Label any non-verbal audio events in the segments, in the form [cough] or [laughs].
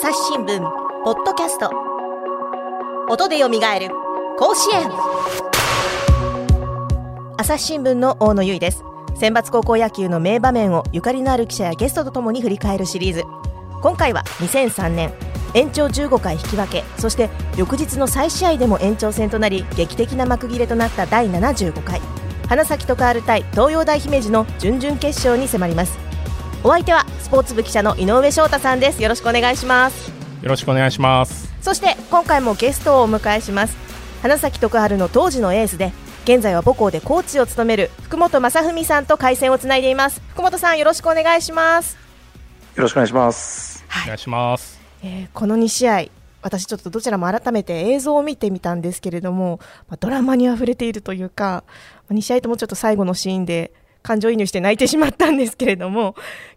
朝日新聞ポッドキャスト。音でよみがえる甲子園。朝日新聞の大野由依です。選抜高校野球の名場面をゆかりのある記者やゲストとともに振り返るシリーズ。今回は2003年延長15回引き分けそして翌日の再試合でも延長戦となり劇的な幕切れとなった第75回。花咲徳栄対東洋大姫路の準々決勝に迫ります。お相手はスポーツ部記者の井上翔太さんです。よろしくお願いします。よろしくお願いします。そして今回もゲストをお迎えします。花咲徳栄の当時のエースで現在は母校でコーチを務める福本正文さんと回線をつないでいます。福本さんよろしくお願いします。よろしくお願いします、お願いします。えーこの2試合私ちょっとどちらも改めて映像を見てみたんですけれども、まあ、ドラマにあふれているというか2試合ともちょっと最後のシーンで感情移入して泣いてしまったんですけれども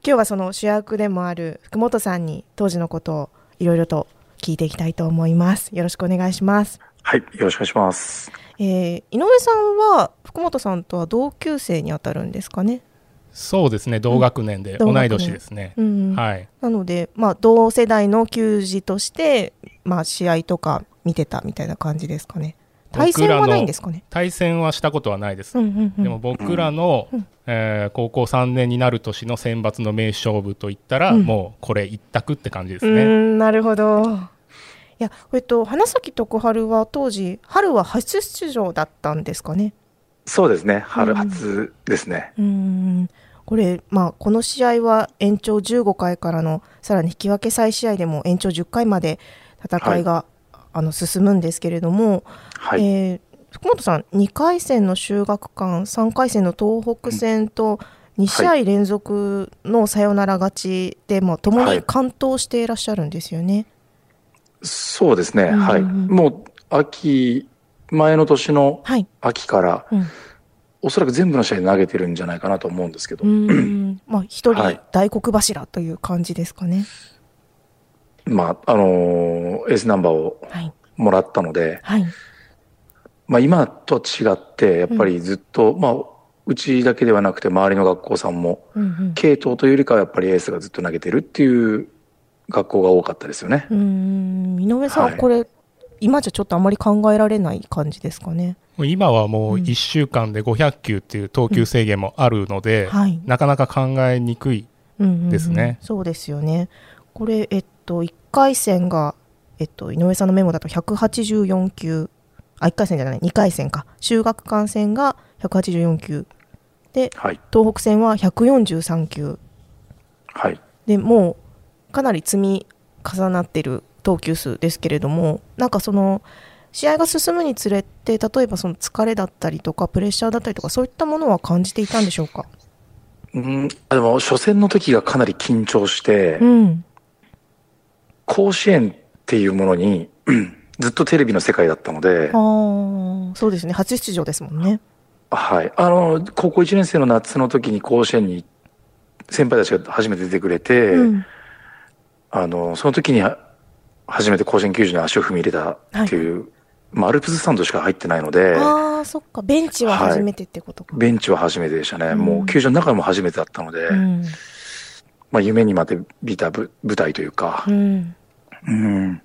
今日はその主役でもある福本さんに当時のことをいろいろと聞いていきたいと思います。よろしくお願いします、はい、よろしくお願いします。えー井上さんは福本さんとは同級生にあたるんですかね、そうですね同学年で同い同学年年ですね、うん。はい。なので、まあ、同世代の球児として、まあ、試合とか見てたみたいな感じですかね対戦はないんですかね。対戦はしたことはないです、うんうんうん。でも僕らの、うん。えー高校3年になる年の選抜の名勝負といったら、うん。もうこれ一択って感じですね、んなるほど。いやえっと花咲徳栄は当時春は初出場だったんですかね？そうですね、春初ですね。うーんこれ、まあ、この試合は延長15回からのさらに引き分け再試合でも延長10回まで戦いが、あの進むんですけれども、はい、えー福本さん、2回戦の修学館、3回戦の東北戦と、2試合連続のサヨナラ勝ちで、まあ、共に完投していらっしゃるんですよね。そうですね、うんうんうん。はい。もう、秋、前の年のはい。秋から、うん。おそらく全部の試合投げてるんじゃないかなと思うんですけど、[clears throat] まあ、一人はい。大黒柱という感じですかね。まあ、あのーエースナンバーをはい。もらったので、はい。まあ今と違って、やっぱりずっと、まあ、うちだけではなくて周りの学校さんも、うんうん系統というよりかはやっぱりエースがずっと投げてるっていう学校が多かったですよね。うーん井上さん、はいこれ、今じゃちょっとあまり考えられない感じですかね？今はもう1週間で500球っていう投球制限もあるので、はい。なかなか考えにくいうんうんうんですねそうですよね。これ、えっと、1回戦が、えっと、井上さんのメモだと184球、あ、1回戦じゃない、2回戦か。修学館戦が184球。で、はい。東北戦は143球。はい。でもう、かなり積み重なってる投球数ですけれども、なんかその、試合が進むにつれて、例えばその疲れだったりとか、プレッシャーだったりとか、そういったものは感じていたんでしょうか？うん、あでも初戦の時がかなり緊張して、うん。甲子園っていうものにうんずっとテレビの世界だったのでそうですね。初出場ですもんね。はい。あの、高校1年生の夏の時に甲子園に先輩たちが初めて出てくれて、うん。あの、その時に初めて甲子園球場に足を踏み入れたっていう、まあ、アルプススタンドしか入ってないので、ああ、そっか。ベンチは初めてってことか。ベンチは初めてでしたね。うんもう球場の中も初めてだったので、うん。まあ夢にまで見た舞舞台というかう、ん。うん。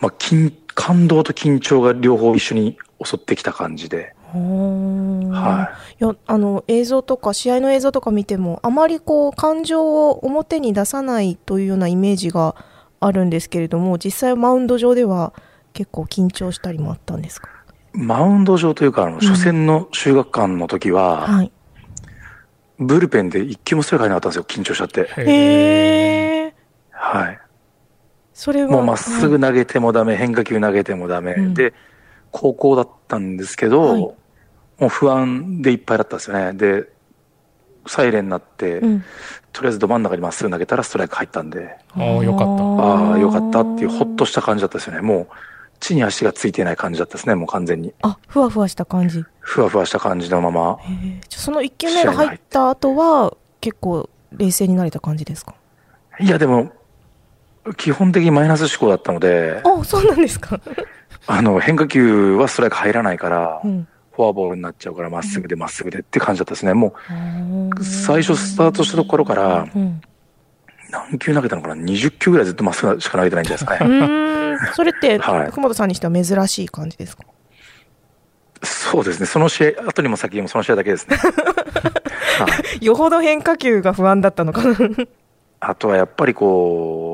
まあ、緊感動と緊張が両方一緒に襲ってきた感じで、はいや、あの、映像とか、試合の映像とか見ても、あまりこう、感情を表に出さないというようなイメージがあるんですけれども、実際マウンド上では結構緊張したりもあったんですか？い。マウンド上というか、あの、初戦の修学館の時は、はい。ブルペンで一球もストライク入らなかったんですよ、緊張しちゃって。へえ。はい。それは。もうまっすぐ投げてもダメ、変化球投げてもダメ。うんで、高校だったんですけど、はいもう不安でいっぱいだったんですよね。で、サイレンになって、うん。とりあえずど真ん中にまっすぐ投げたらストライク入ったんで、ああよかったああ、よかったっていうほっとしした感じだったですよね。もう、地に足がついてない感じだったですね、もう完全に。あ、ふわふわした感じ。ふわふわした感じのまま。じゃあその1球目が入った後は、結構冷静になれた感じですか？いや、でも、基本的にマイナス思考だったので、あ、そうなんですか。あの、変化球はストライク入らないから、うん。フォアボールになっちゃうから、まっすぐでまっすぐでって感じだったですね。もう、最最初スタートしたところから、うん。何球投げたのかな ?20 球ぐらいずっとまっすぐしか投げてないんじゃないですかうね。それって、[laughs] はい福本さんにしては珍しい感じですか？そうですね。その試合、後にも先にもその試合だけですね。[laughs] はいよほど変化球が不安だったのかな。あとはやっぱりこう、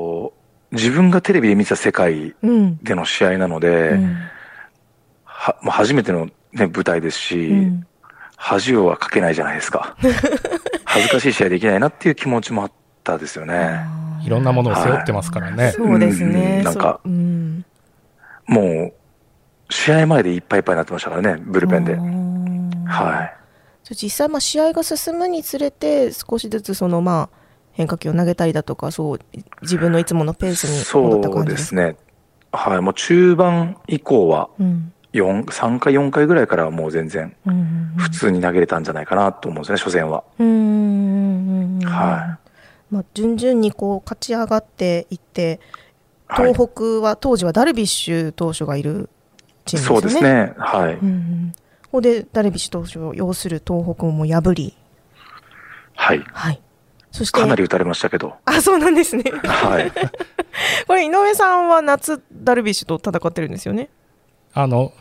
自分がテレビで見てた世界うん。での試合なので、うんはもう初めての、ね、舞台ですし、うん恥をはかけないじゃないですか。[laughs] 恥ずかしい試合できないなっていう気持ちもあったですよね。いろんなものを背負ってますからね。そうですね。うんなんかそううん。もう、試合前でいっぱいいっぱいになってましたからね、ブルペンで。ははい。実際、まあ、試合が進むにつれて、少しずつその、まあ、変化球を投げたりだとか、そう、自分のいつものペースに戻ったそう感じですね。はい。もう中盤以降は、うん。4、3回、4回ぐらいからはもう全然、普通に投げれたんじゃないかなと思うんですね、初戦は。うん。うん。はまあ、順々にこう、勝ち上がっていって、はい東北は、当時はダルビッシュ投手がいるチームですよね。そうです。ね。はい。うんうん。ここでダルビッシュ投手を要する東北も破り、はい。はい。そして、かなり打たれましたけど。あ、そうなんですね。はい。[laughs] これ、井上さんは夏、ダルビッシュと戦ってるんですよね？あの、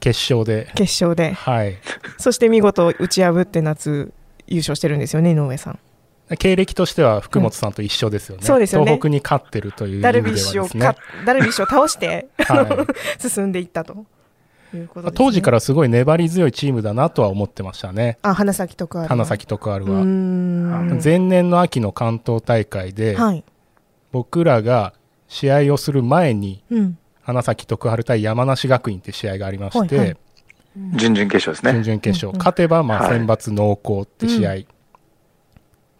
決勝で。決勝で。はい。そして見事打ち破って夏優勝してるんですよね、井上さん。経歴としては福本さんと一緒ですよね。そうですよね東北に勝ってるという意味でダはルビッシュを。ダルビッシュを倒してはい [laughs] 進んでいったということです、ね。当時からすごい粘り強いチームだなとは思ってましたね。あ、花咲とか花咲徳栄うーは。ん。前年の秋の関東大会で、はい。僕らが試合をする前に、うん。花咲徳栄対山梨学院って試合がありまして、はいはい準々決勝ですね。準々決勝、うんうん勝てばまあはい選抜濃厚って試合、う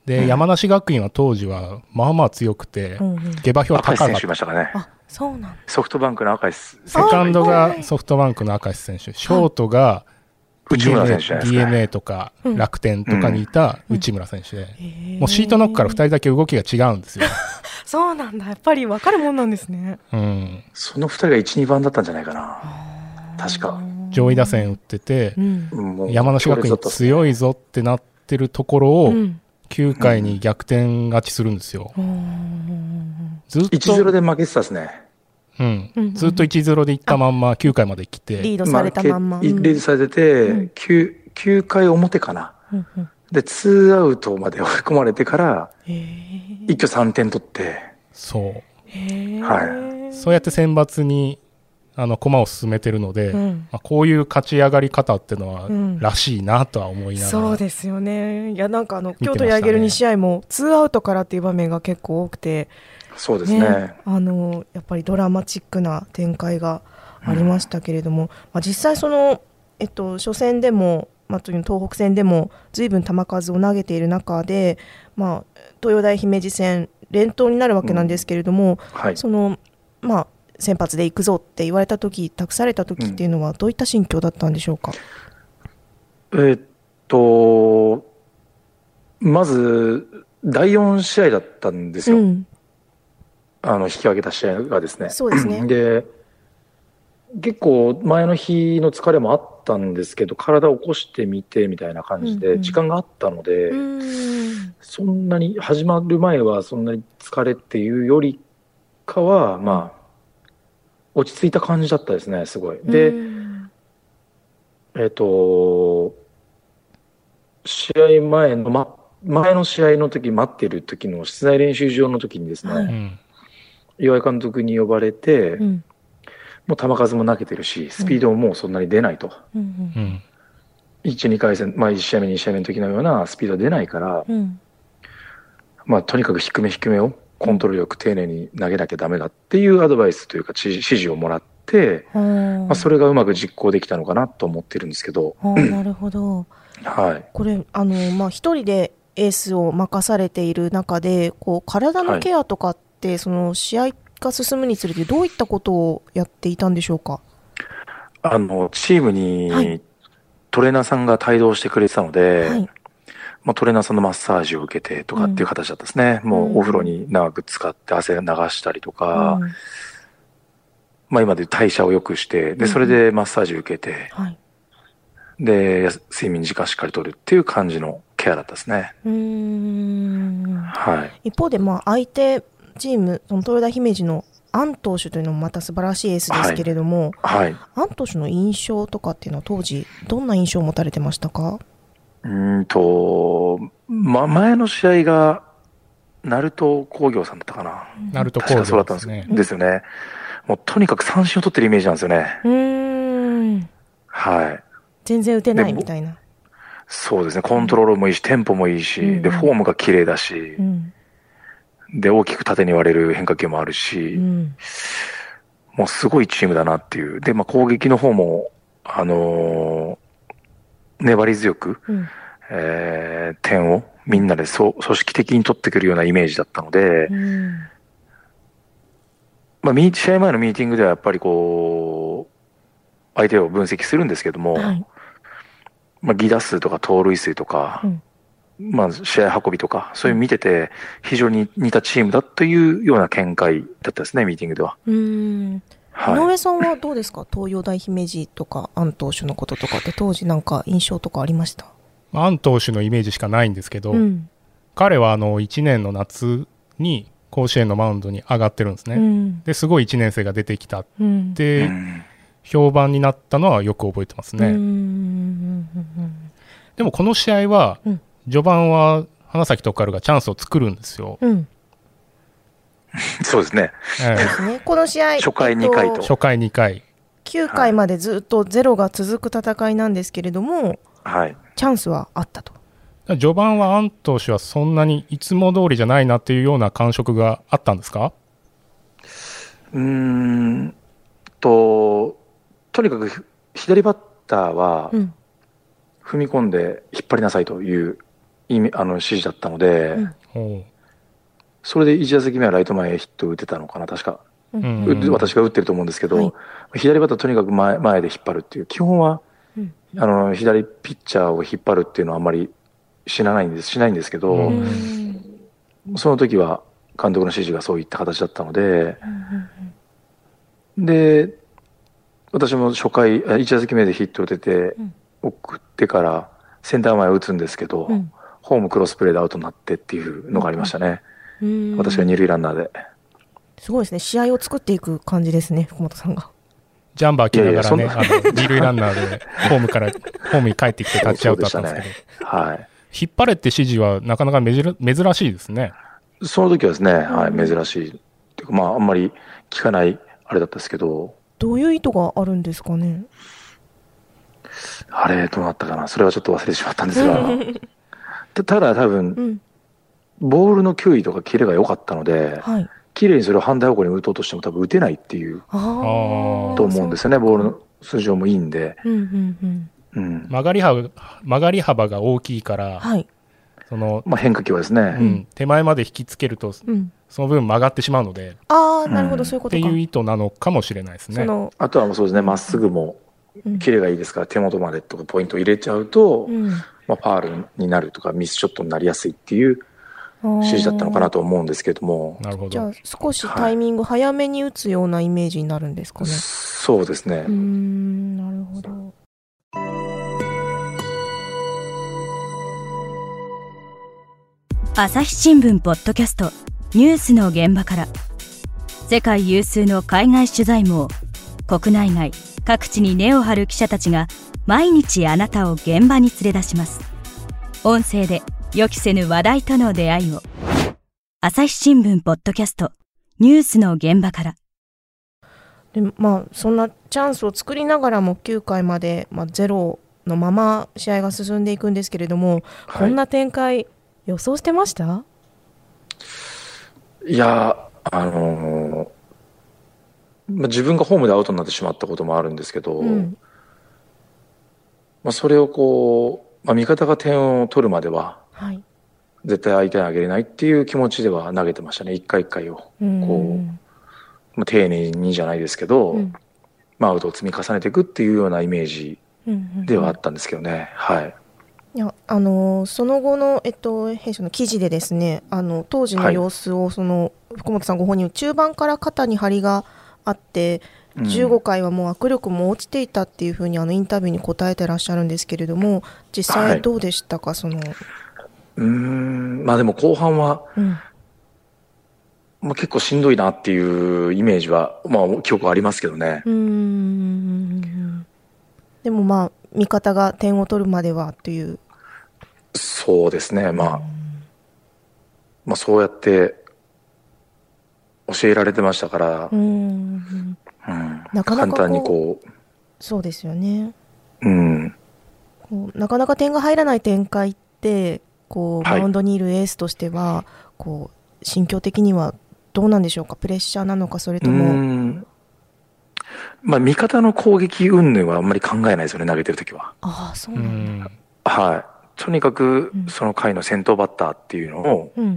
で、山梨学院は当時はまあまあ強くて、うんうん下馬評高かった手いましたからね。あ、そうなんだ。ソフトバンクの赤石セカンドはいがソフトバンクの明石選手、ショートが内村 DNA, 選手じゃないですか、ね。DNA とかうん楽天とかにいた内村選手で、もうシートノックから2人だけ動きが違うんですよ。[laughs] そうなんだ。やっぱり分かるもんなんですね。うん、その二人が1、2番だったんじゃないかな。確か。上位打線打っててう、ん。山梨学院強いぞってなってるところをうん。9回に逆転勝ちするんですよ。うんずっと、1-0で負けてたですね。うん。うんずっと1-0でいったまんま9回まで来て、リードされたまんま。リードされてて、うん。9、9回表かな。うんうん。で、2アウトまで追い込まれてから、一挙3点取って、そう。はそうやって選抜に、あの、駒を進めてるので、うんまあ、こういう勝ち上がり方っていうのは、うんらしいなとは思いながら。そうですよね。いや、なんかあの、ね都ヤゲル2試合も、ツーアウトからっていう場面が結構多くて、そうですね。あの、やっぱりドラマチックな展開がありましたけれども、まあ、実際その、えっと、初戦でも、まあ、という東北戦でも、随分球数を投げている中で、まあ、東洋大姫路戦、連投になるわけなんですけれども、はい。その、まあ、先発で行くぞって言われた時託された時っていうのはどういった心境だったんでしょうか、えーっと、まず、第4試合だったんですよ。うん。あの、引き分けた試合がですね。そうですね。で、結構前の日の疲れもあったんですけど、体を起こしてみてみたいな感じで、うんうん。時間があったので、うん。そんなに、始まる前はそんなに疲れっていうよりかは、まあ、落ち着いた感じだったですね、すごい。で、うんえっ、と、試合前の、ま、前の試合の時待ってる時の室内練習場の時にですね。岩井監督に呼ばれて、うんもう球数も投げてるし、スピードももうそんなに出ないと。うんうん。1、2回戦、まあ1試合目、2試合目の時のようなスピード出ないから、うんまあとにかく低め低めをコントロールよく丁寧に投げなきゃダメだっていうアドバイスというか指指示をもらって、うんまあそれがうまく実行できたのかなと思ってるんですけど、なるほど。はい。これ、あの、まあ、一人でエースを任されている中で、こう、体のケアとかって、その、試合が進むにつれて、どういったことをやっていたんでしょうか？あの、チームにはいトレーナーさんが帯同してくれてたので、はい。まあ、トレーナーさんのマッサージを受けてとかっていう形だったですね。もうお風呂に長く使って汗流したりとか、うんまあ今でいう代謝を良くして、で、うんそれでマッサージ受けて、はい。で、睡眠時間しっかりとるっていう感じのケケアだったですね。うーんはい。一方で、まあ、相手チーム、その豊田姫路のアン投手というのもまた素晴らしいエースですけれども、はい。アン投手の印象とかっていうのは当時、どんな印象を持たれてましたか？うーんと、ま、前の試合が、鳴門工業さんだったかな。ナルト確かそうだったんですね。ですよね。もうとにかく三振を取ってるイメージなんですよね。うーん。はい。全然打てないみたいな。そうですね。コントロールもいいし、テンポもいいし、うんで、フォームが綺麗だしう、ん。で、大きく縦に割れる変化球もあるし、うん。もうすごいチームだなっていう。で、まあ、攻撃の方も、あのー粘り強く、うん。えー点をみんなでそう組織的に取ってくるようなイメージだったので、うん。まあ、試合前のミーティングではやっぱりこう、相手を分析するんですけども、はい。まあ、犠打数とか盗塁数とか、うんまあ、試合運びとか、そういうの見てて、非常に似たチームだというような見解だったですね、ミーティングでは。うーん。井はい。上さんはどうですか？東洋大姫路とか、アン投手のこととかって当時なんか印象とかありました？アン投手のイメージしかないんですけど、うん。彼はあの1年の夏に甲子園のマウンドに上がってるんですね。うん。ですごい1年生が出てきたっうん。てうん評判になったのはよく覚えてますね。でもこの試合は、うん序盤は花咲徳栄がチャンスを作るんですよ。うん。うん。そうですね。えですね。この試合、初回二回とえ初回2回。9回までずっとゼロが続く戦いなんですけれども、はい。チャンスはあったと。序盤はアン投手はそんなにいつも通りじゃないなっていうような感触があったんですか？うーんと、とにかく左バッターはうん。踏み込んで引っ張りなさいという意味あの指示だったので、うんそれで1打席目はライト前へヒットを打てたのかな、確か。うん。私が打ってると思うんですけど、はい。左バッターとにかく前前で引っ張るっていう、基本は、うん。あの、左ピッチャーを引っ張るっていうのはあんまり知らないんです、しないんですけど、ううん。その時は監督の指示がそういった形だったので、うんで、私も初回、あ1打席目でヒットを出てうん、送ってからセンター前を打つんですけど、うん。ホームクロスプレーでアウトになってっていうのがありましたね。うん私が二塁ランナーで。すごいですね。試合を作っていく感じですね、福本さんが。ジャンバー着ながらね、いやいやあの二塁ランナーでホームから、ホームに帰ってきてタッチアウトだったんですけど、[laughs] そうではい。引っ張れって指示はなかなか珍珍しいですね。その時はですね、はい、うん珍しい。っていうかまあ、あんまり聞かないあれだったんですけど、どういう意図があるんですかね。あれ、どうなったかなそれはちょっと忘れてしまったんですが、[laughs] たただ多分、うん。ボールの球威とかキレが良かったので、はい。綺麗にそれを反対方向に打とうとしても多分打てないっていう。と思うんですよね、ボールの数字もいいんで。曲がり幅曲がり幅が大きいから、はい。その、まあ変化球はですね、うん、手前まで引きつけると、うん。その分曲がってしまうので、ああ、なるほど、そういうことか。いう意図なのかもしれないですね。あとはもうそうですね、まっすぐもうんキレがいいですから、手元までとかポイントを入れちゃうと、うん。まあ、ファールになるとか、ミスショットになりやすいっていう指示だったのかなと思うんですけども、なるほどじゃあ。少しタイミング早めに打つようなイメージになるんですかね。そうですねうー。ん、なるほど。朝日新聞ポッドキャストニュースの現場から世界有数の海外取材網国内外各地に根を張る記者たちが毎日あなたを現場に連れ出します音声で予期せぬ話題との出会いを。朝日新聞ポッドキャスト。ニュースの現場から。でまあ、そんなチャンスを作りながらも9回まで、まあ、ゼロのまま試合が進んでいくんですけれども、はい。こんな展開予想してました？いや、あのーまあ、自分がホームでアウトになってしまったこともあるんですけど、うん。まあ、それをこう、まあ、味方が点を取るまでは、はい。絶対相手にあげれないっていう気持ちでは投げてましたね、一回一回を。うん。こまあ、丁寧にじゃないですけど、うん。まあ、アウトを積み重ねていくっていうようなイメージうんうんではあったんですけどね。はい。いやあのーその後の、えっと、弊社の記事でですねあの当時の様子をその、福本さんご本人中盤から肩に張りがあってうん。15回はもう握力も落ちていたっていうふうにあのインタビューに答えてらっしゃるんですけれども実際はいどうでしたか、そのうーん、まあでも後半は、うん。まあ、結構しんどいなっていうイメージは、まあ記憶ありますけどね。うーん。でもまあ、味方が点を取るまではという。そうですね。まあ、まあそうやって教えられてましたからう、ん。うん、なかなか簡単にこそうですよね。う、うん、こうなかなか点が入らない展開って、こう、はいマウンドにいるエースとしては、こう、心境的にはどうなんでしょうか？プレッシャーなのか、それとうも、ん。まあ味方の攻撃云々はあんまり考えないですよね、投げてるときは。ああ、そううなんだ。ん。はい。とにかくうん、その回の先頭バッターっていうのを、うん。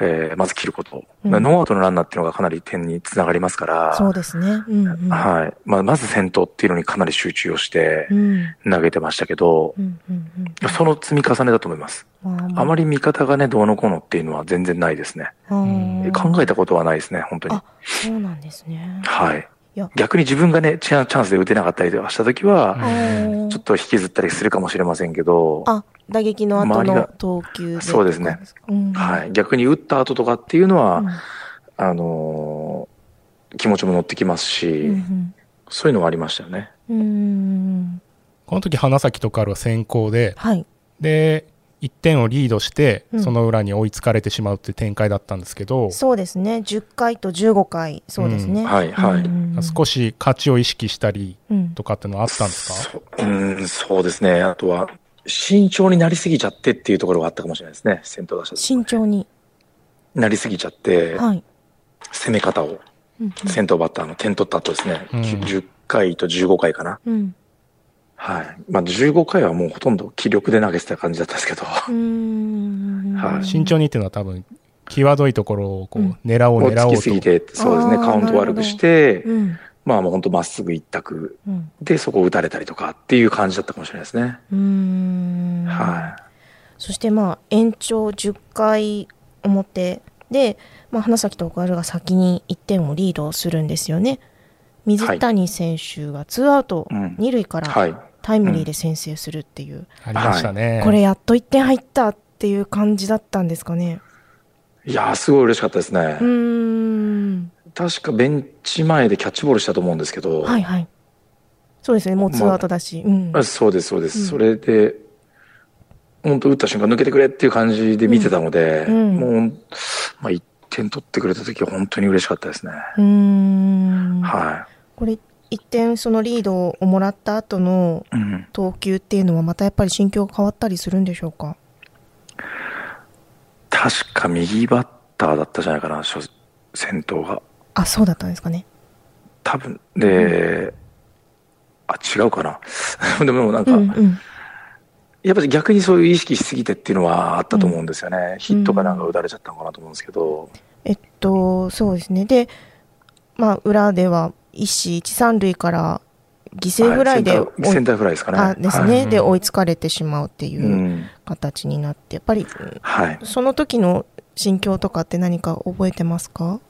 えーまず切ること。うんノーアウトのランナーっていうのがかなり点につながりますから、そうですね。うん、うん。はい。まあ、まず先頭っていうのにかなり集中をしてうん。投げてましたけど、うん、うん、うん。その積み重ねだと思います。ああまり味方がね、どうのこうのっていうのは全然ないですね。考えたことはないですね、本当にあ。、そうなんですね。はい。いや、逆に自分がね、チャンチャンスで打てなかったりとかしたときは、ちょっと引きずったりするかもしれませんけど、あ、打撃の後の周りが投球でそうですねはい。逆に打った後とかっていうのは、うんあのー気持ちも乗ってきますし、うんそういうのはありましたよね。この時花咲とかは先行で、はい。で、1点をリードしてう、んその裏に追いつかれてしまうっていう展開だったんですけど、そうですね。10回と15回、そうですね。うんはいはいうん少し勝ちを意識したりうんとかっていうのはあったんですか？そうん、そうですね。あとは、慎重になりすぎちゃってっていうところがあったかもしれないですね。先頭打者で慎重に。なりすぎちゃって、はい。攻め方を、うん先頭バッターの点取った後ですね、うん10回と15回かな。うん。はい。まあ15回はもうほとんど気力で投げてた感じだったんですけど、うん。はい慎重にっていうのは多分、際どいところをこううん狙おうもう狙おうと。つきすぎて、そうですね、カウント悪くして、うん。まあもう本当まっすぐ一択うん。でそこを打たれたりとかっていう感じだったかもしれないですね。うん。はそしてまあ延長10回表で、まあ、花咲徳栄が先に1点をリードするんですよね。水谷選手がツーアウトうん2塁かい。らはい。タイムリーで先制するっていう、ありましたね。これやっと1点入ったっていう感じだったんですかね。いやー、すごい嬉しかったですね。うーん。確かベンチ前でキャッチボールしたと思うんですけど、はいはい。そうですね、もうツーアウトだし。うん。あそうです、そうです。うんそれで、本当打った瞬間抜けてくれっていう感じで見てたので、うんもう、まあ、1点取ってくれた時は本当に嬉しかったですね。うーん。はこれ、1点そのリードをもらった後の。投球っていうのはまたやっぱり心境が変わったりするんでしょうか？確か右バッターだったじゃないかな、初先頭が。あ、そうだったんですかね。多分、で、あ、違うかな。[laughs] でもなんか、うんうん。やっぱり逆にそういう意識しすぎてっていうのはあったと思うんですよね。ヒットかなんか打たれちゃったのかなと思うんですけど。えっと、そうですね。で、まあ、裏では、一死一三塁から犠牲フライではいセンターセンターフライですかね。あですね、はいで、追いつかれてしまうっていううん形になって、やっぱり、はい。その時の心境とかって何か覚えてますか？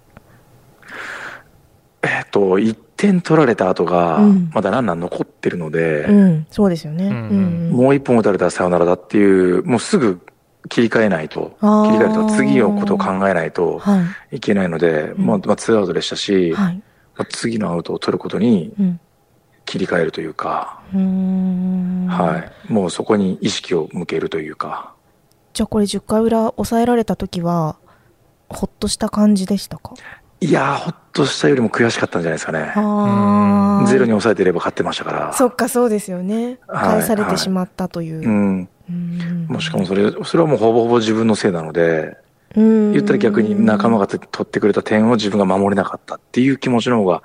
えっ、と、1点取られた後がうん、まだランナー残ってるので、うん、そうですよね。うんうんもう1本打たれたらサヨナラだっていう、もうすぐ切り替えないと、切り替えると次のことを考えないとはいけないので、うんまあ、まあ、ツーアウトでしたし、い。はい。まあ次のアウトを取ることにうん。切り替えるというか、うーん。はい。もうそこに意識を向けるというか、じゃあこれ10回裏抑えられた時は、ほっとした感じでしたか？いやー、ほっとしたよりも悔しかったんじゃないですかね。ゼロに抑えてれば勝ってましたから。そっか、そうですよね。はい返されてしまったという。うん。うんもうしかもそれ、それはもうほぼほぼ自分のせいなので、うん言ったら逆に仲間が取ってくれた点を自分が守れなかったっていう気持ちの方が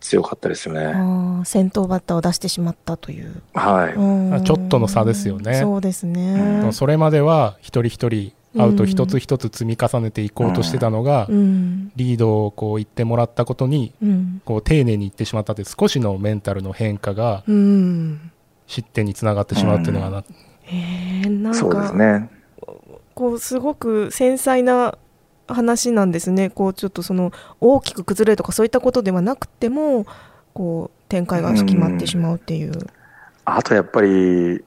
強かったですよね。先頭バッターを出してしまったという。はい。うんちょっとの差ですよねそうですね。それまでは一人一人アウト一つ一つ積み重ねていこうとしてたのが、うん。リードをこう言ってもらったことにうん。こう丁寧に言ってしまったって少しのメンタルの変化がうん。失点につながってしまうっていうのがな、へえ、なんそうですか、ね。こう、すごく繊細な話なんですね。こう、ちょっとその、大きく崩れるとかそういったことではなくても、こう、展開が決まってしまうっていう。あとやっぱり、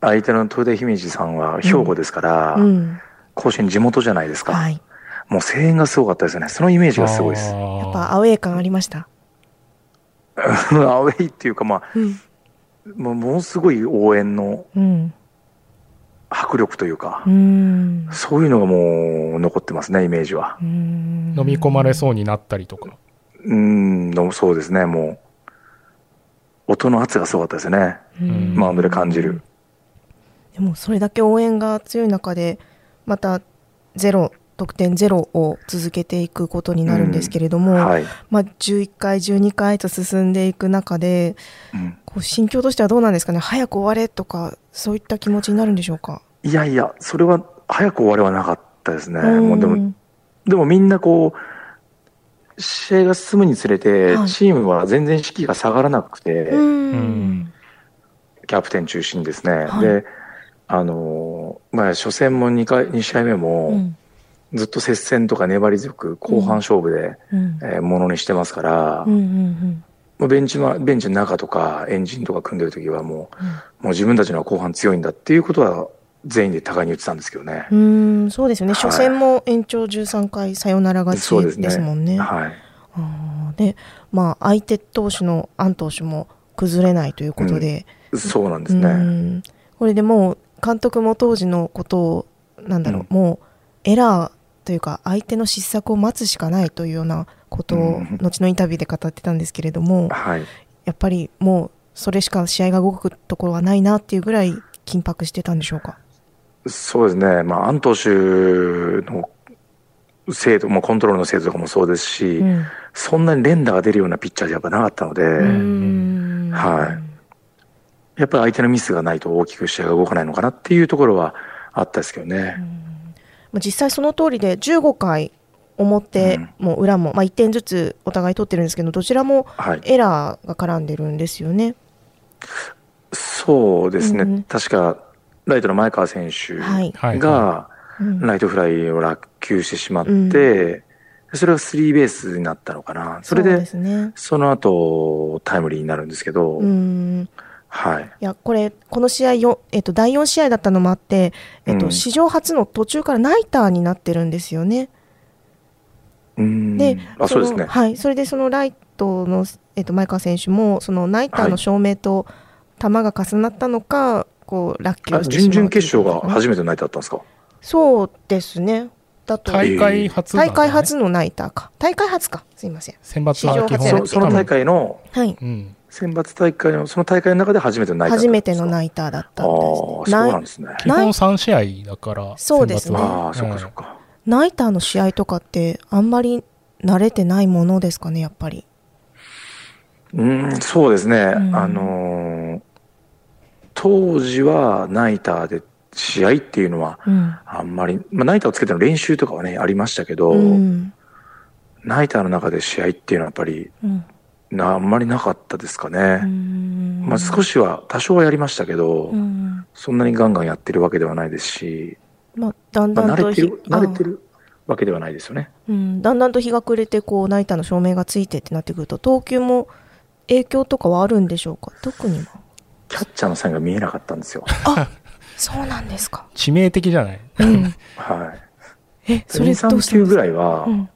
相手の豊田姫路さんは兵庫ですから、うん。甲子園地元じゃないですか。はい。もう声援がすごかったですよね。そのイメージがすごいです。やっぱアウェー感ありました？[laughs] アウェイっていうか、まあ、ものすごい応援のうん。迫力というかう、ん。そういうのがもう残ってますね、イメージは。飲飲み込まれそうになったりとか。うーん、のそうですね、もう、音の圧がすごかったですよね。うんマウンドで感じる。でもそれだけ応援が強い中でまたゼロ得点ゼロを続けていくことになるんですけれども、はい。まあ、11回12回と進んでいく中でうんこう心境としてはどうなんですかね？早く終われとかそういった気持ちになるんでしょうか？いやいや、それは早く終わりはなかったですね。うんもうでも、でもみんなこう、試合が進むにつれて、はいチームは全然士気が下がらなくて、うんキャプテン中心ですね。はいで、あのーまあ、初戦も2回、2試合目も、うんずっと接戦とか粘り強く後半勝負で、うん。えーものにしてますから、うんうんもうベンチま、ベンチの中とかエンジンとか組んでる時はもうん。う、もう自分たちの後半強いんだっていうことは全員で互いに言ってたんですけどね。うんうんそうですよね、はい。初戦も延長13回サヨナラ勝ちですもんね。はい。あーで、まあ、相手投手のアン投手も崩れないということで、そうなんですうね。ん。これでもう監督も当時のことをなんだろう、もうエラーというか相手の失策を待つしかないというようなことをうん後のインタビューで語ってたんですけれども、はい。やっぱりもうそれしか試合が動くところはないなっていうぐらい緊迫してたんでしょうか？そうですね。まあ、アン投手の精度、まあ、コントロールの精度とかもそうですし、うんそんなに連打が出るようなピッチャーじゃやっぱなかったので、うんはいやっぱり相手のミスがないと大きく試合が動かないのかなっていうところはあったですけどね。まあ実際その通りで15回表も裏も、まあ、1点ずつお互い取ってるんですけどどちらもはい。エラーが絡んでるんですよね。そうですね。うんうん確か、ライトの前川選手はいはいが、うんライトフライを落球してしまって、うんそれがスリーベースになったのかな。それで、うですね。その後、タイムリーになるんですけど、うんはい。いやこれこの試合よ、えっと、第4試合だったのもあって、えっとうん史上初の途中からナイターになってるんですよね。うんで、あ、そうですね。のはい、それでそのライトの、えっと、前川選手もそのナイターの照明と球が重なったのか、こう落あ球してしまう準々決勝がめ初めてのナイトだったんですか？そうですね。だと大会初ね大会初のナイターか大会初かすいません。選抜は基史上初や本そその大会の、はい。うん。選抜大会の、その大会の中で初めてのナイトだった初めてのナイターだったああんー、です、そうなんですね。基本3試合だから、そうですね選抜はああ、そっかそっか。ナイターの試合とかってあんまり慣れてないものですかねやっぱり。うん、そうですね。んあのー当時はナイターで試合っていうのは、うん。あんまり、まあ、ナイターをつけての練習とかはね、ありましたけど、うん。ナイターの中で試合っていうのはやっぱり、うん。なあんまりなかったですかうね。ん。まあ少しは、多少はやりましたけど、うん。そんなにガンガンやってるわけではないですし、まあ、だんまあ、だんとひ慣れてる、慣れてるわけではないですよね。うん、だんだんと日が暮れてこうナイターの照明がついてってなってくると投球も影響とかはあるんでしょうか？特には。キャッチャーのサインが見えなかったんですよ。そうなんですか、致命的じゃない？うん、[laughs] はい。えそれ2、3どうしたんですか？球ぐらいは、いうん。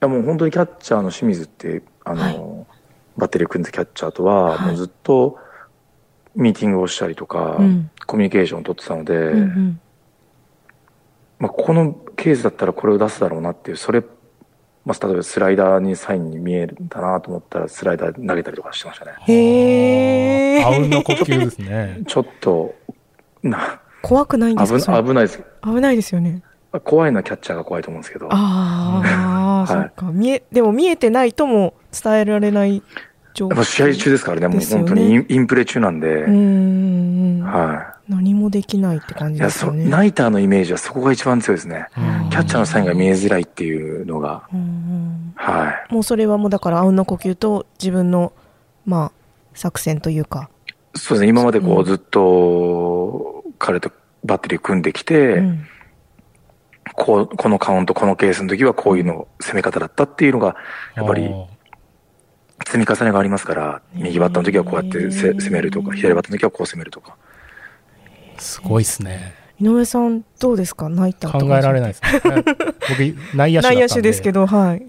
やもう本当にキャッチャーの清水って、あの、はい。バッテリー組んでキャッチャーとは、はい。もうずっとミーティングをしたりとか、うん。コミュニケーションを取ってたので、うんうん。まあ、このケースだったらこれを出すだろうなっていう、それ、まあ、例えばスライダーにサインに見えるんだなと思ったら、スライダー投げたりとかしてましたね。へー。あうんの呼吸ですね。[laughs] ちょっと、な、怖くないんです危か危ないです。危ないですよね。怖いのはキャッチャーが怖いと思うんですけど。ああ、[laughs] はい。そっか。見えでも見えてないとも伝えられない状況やっぱ試合中ですからね、もう本当にインプレ中なんで、うーんは何もできないって感い。いや、そ、じですよね。ナイターのイメージはそこが一番強いですね。うん。キャッチャーのサインが見えづらいっていうのが、はい。もうそれはもうだからあうんの呼吸と自分のまあ作戦というか、そうですね、今までこうずっと彼とバッテリー組んできて、うん。こう、このカウント、このケースの時はこういうの攻め方だったっていうのが、やっぱりあ積み重ねがありますから、右バッターの時はこうやってせ攻めるとか、左バッターの時はこう攻めるとか、すごいっすね。井上さん、どうですか？ナイター考えられないですね。[laughs] 僕、内野手。内野手ですけど、はい。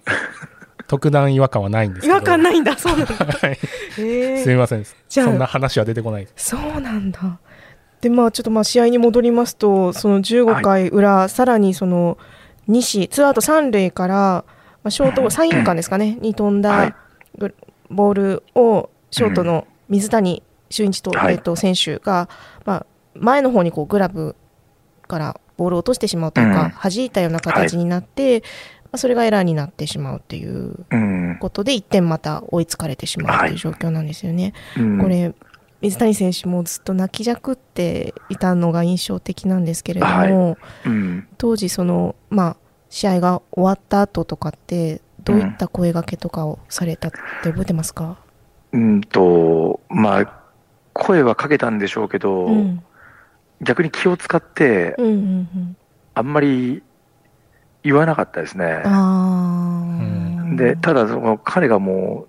特段違和感はないんですけど。違和感ないんだ、[laughs] そうなんだ。はい。えすみません。じゃあそんな話は出てこないです。そうなんだ。で、まあ、ちょっとまあ、試合に戻りますと、その15回裏、さらにその、西、ツーアウト3塁から、まあ、ショート、サイン間ですかね、に飛んはいボールを、ショートの水谷俊一と、はいえっと、選手が、まあ、前の方にこう、グラブからボールを落としてしまうというか、弾いたような形になって、まあ、それがエラーになってしまうっていううん。ことで、1点また追いつかれてしまうという状況なんですよね。うんこれ、水谷選手もずっと泣きじゃくっていたのが印象的なんですけれども、うん。当時その、まあ、試合が終わった後とかってどういった声掛けとかをされたって覚えてますか、うんと、まあ、声はかけたんでしょうけど、うん、逆に気を使って、うんうんうん。あんまり言わなかったですね。で、ただその彼がも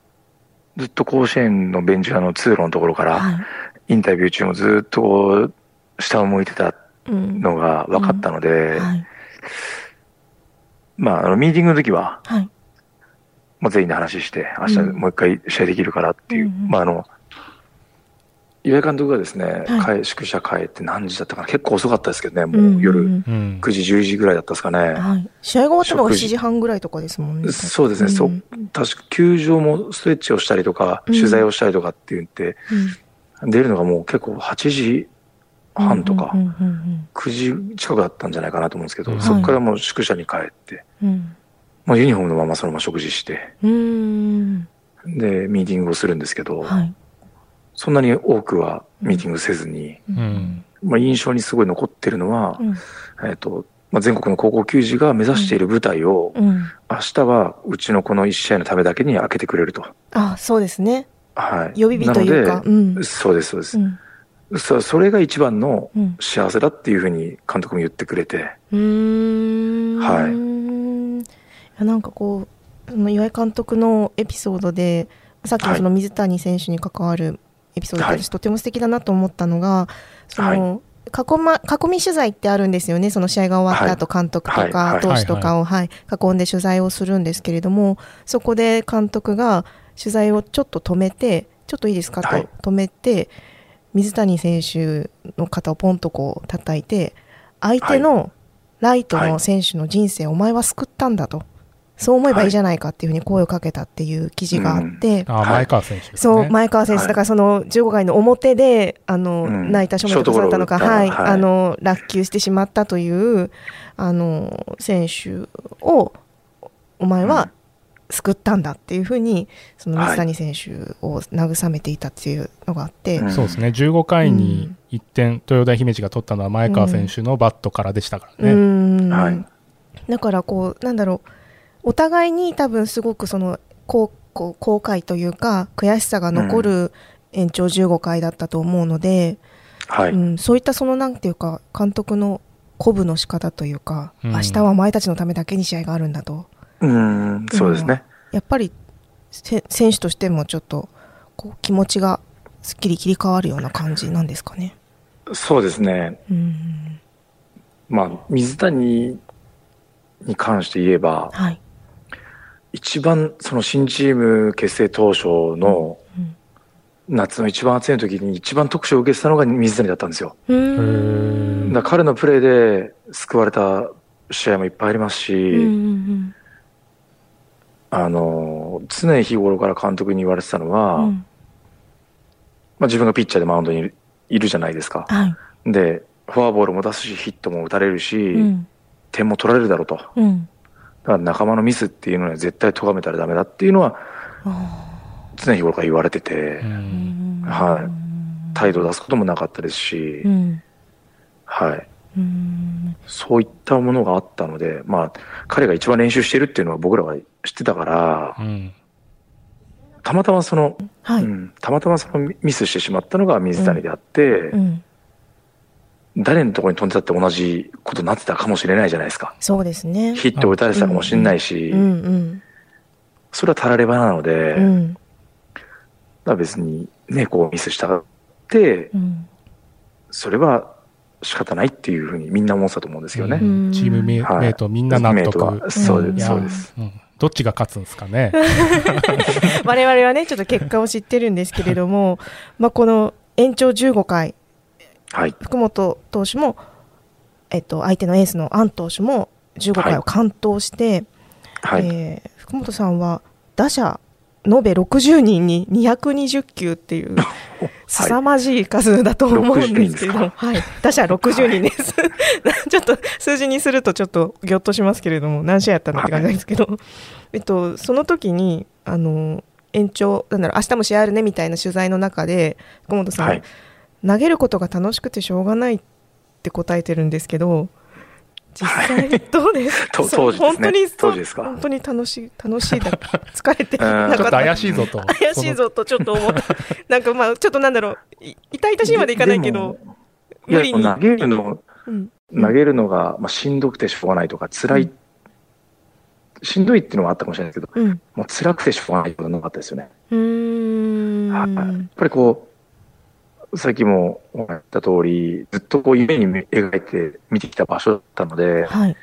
う、ずっと甲子園のベンチ裏の通路のところから、はい。インタビュー中もずっとこう、下を向いてたうん。のが分かったので、はい。まあ、あの、ミーティングの時は、はいもう全員で話して、明日もう一回試合できるからっていう、うんうん。まあ、あの、岩井監督がですね、はい。帰宿舎帰って何時だったかな。結構遅かったですけどね、うんもう夜うん。うん。9時、10時ぐらいだったですかね。はい、試合が終わったのが7食事時。半ぐらいとかですもんね。そうですね、ん。そう、確か球場もストレッチをしたりとか、うん。取材をしたりとかって言って、うん。出るのがもう結構8時半とかう、んうん9時近くだったんじゃないかなと思うんですけど、はい。そこからもう宿舎に帰って、うんもうユニフォームのままそのまま食事して、で、ミーティングをするんですけど、はい。そんなに多くはミーティングせずに、ううん。まあ、印象にすごい残ってるのは、うん。えっと、まあ、全国の高校球児が目指している舞台を、うん。明日はうちのこの1試合のためだけに開けてくれると。あそうですね。はい。予備日というか。うん。そうです、そうです。う。ん。そそれが一番のうん。幸せだっていうふうに監督も言ってくれて、はいいやなんかこうその岩井監督のエピソードでさっきのその水谷選手に関わるエピソードではい。私とても素敵だなと思ったのが、その囲ま囲み取材ってあるんですよね。その試合が終わった後監督とか投手とかを、はい。囲んで取材をするんですけれどもそこで監督が取材をちょっと止めてちょっといいですかはい。と止めて水谷選手の肩をポンとこう叩いて相手のライトの選手の人生をお前は救ったんだとそう思えばいいじゃないかっていうふうに声をかけたっていう記事があって、あ、はい。前川選手ですね。そう、前川選手、はいだからその15回の表で、あの、うん。泣いた署名とされたのか、ショートゴロをはい、あの、落球してしまったという、あの、選手を、お前は救ったんだっていうふうに、その水谷選手を慰めていたっていうのがあって、うん。そうですね。15回に1点、豊田姫路が取ったのは前川選手のバットからでしたからうね。ん。はい。だからこうなんだろうお互いに多分すごくそのこうこう後悔というか悔しさが残る延長15回だったと思うので、はい。うん、そういったそのなんていうか監督の鼓舞の仕方というか、うん明日はお前たちのためだけに試合があるんだとうん、そうですね。やっぱりせ選手としてもちょっとこう気持ちがすっきり切り替わるような感じなんですかね。そうですね。うんまあ、水谷に関して言えば、はい、一番その新チーム結成当初のうん。夏の一番暑い時に一番特賞を受けてたのが水谷だったんですよ。だ彼のプレーで救われた試合もいっぱいありますし、あの、常日頃から監督に言われてたのは、うん。まあ自分がピッチャーでマウンドにいるじゃないですか。はい。で、フォアボールも出すし、ヒットも打たれるし、うん。点も取られるだろうと。うんら仲間のミスっていうのは絶対咎めたらダメだっていうのはあ常日頃から言われてて、はい。態度を出すこともなかったですし、うんはい。うんそういったものがあったので、まあ、彼が一番練習してるっていうのは僕らは知ってたからう、ん。たまたまその、はい、うん、たまたまそのミスしてしまったのが水谷であって、うん、誰のところに飛んでたって同じことになってたかもしれないじゃないですか。そうですね。ヒットを打たれてたかもしれないし、うんうんそれはたらればなので、うんら別にね、こうミスしたって、うんそれは仕方ないっていうふうにみんな思ってたと思うんですよね。うんチームメはいイトみんな納得。はそうです、そうです。うんどっちが勝つんですかね。[laughs] 我々はねちょっと結果を知ってるんですけれども、まあ、この延長15回はい。福本投手も、えっと、相手のエースのアン投手も15回を完投して、はい。えー福本さんは打者延べ60人に220球っていう [laughs] 凄まじい数だと思うんですけれども、60はい、打者60人です、[laughs] ちょっと数字にするとちょっとぎょっとしますけれども何試合やったのって感じなんですけど、えっと、その時にあの延長なんだろう明日も試合あるねみたいな取材の中で福本さん、はい。投げることが楽しくてしょうがないって答えてるんですけど実際どうです [laughs] とそう当時ですね。本当にそう当時ですか。本当に楽しい楽しいだ疲れて [laughs] うん。ちょっとなかった怪しいぞと。怪しいぞとちょっと思った。なんかまあちょっとなんだろうい痛々しいまでいかないけど無理に。投げるの、うん。投げるのが、まあ、しんどくてしょうがないとか、辛い、うん。しんどいっていうのはあったかもしれないですけど、うん。もう辛くてしょうがないことはなかったですよね。うーん。はい。やっぱりこう、さっきも言った通り、ずっとこう夢に描いて見てきた場所だったので、はい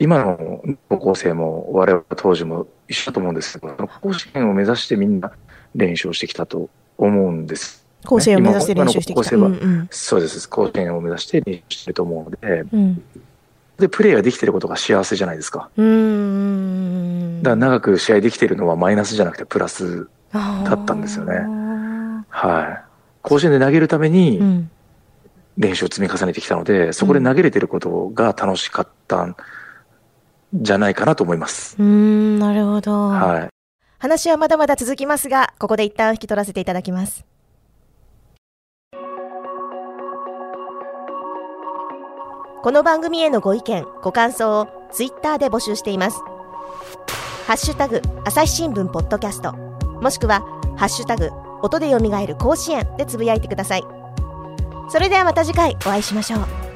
今の高校生も我々当時も一緒だと思うんですけど、甲子園を目指してみんな練習をしてきたと思うんです。甲子園を目指して練習してきた今うんうんそうです。甲子園を目指して練習してると思うので、うんで、プレーができてることが幸せじゃないですか。うーんだから長く試合できてるのはマイナスじゃなくてプラス。だだったんですよねはい。甲子園で投げるためにうん。練習を積み重ねてきたので、そこで投げれてることが楽しかったんじゃないかなと思います。うーんなるほど。はい。話はまだまだ続きますがここで一旦引き取らせていただきます。この番組へのご意見ご感想をツイッターで募集しています。ハッシュタグ朝日新聞ポッドキャスト。もしくはハッシュタグ音でよみがえる甲子園でつぶやいてください。それではまた次回お会いしましょう。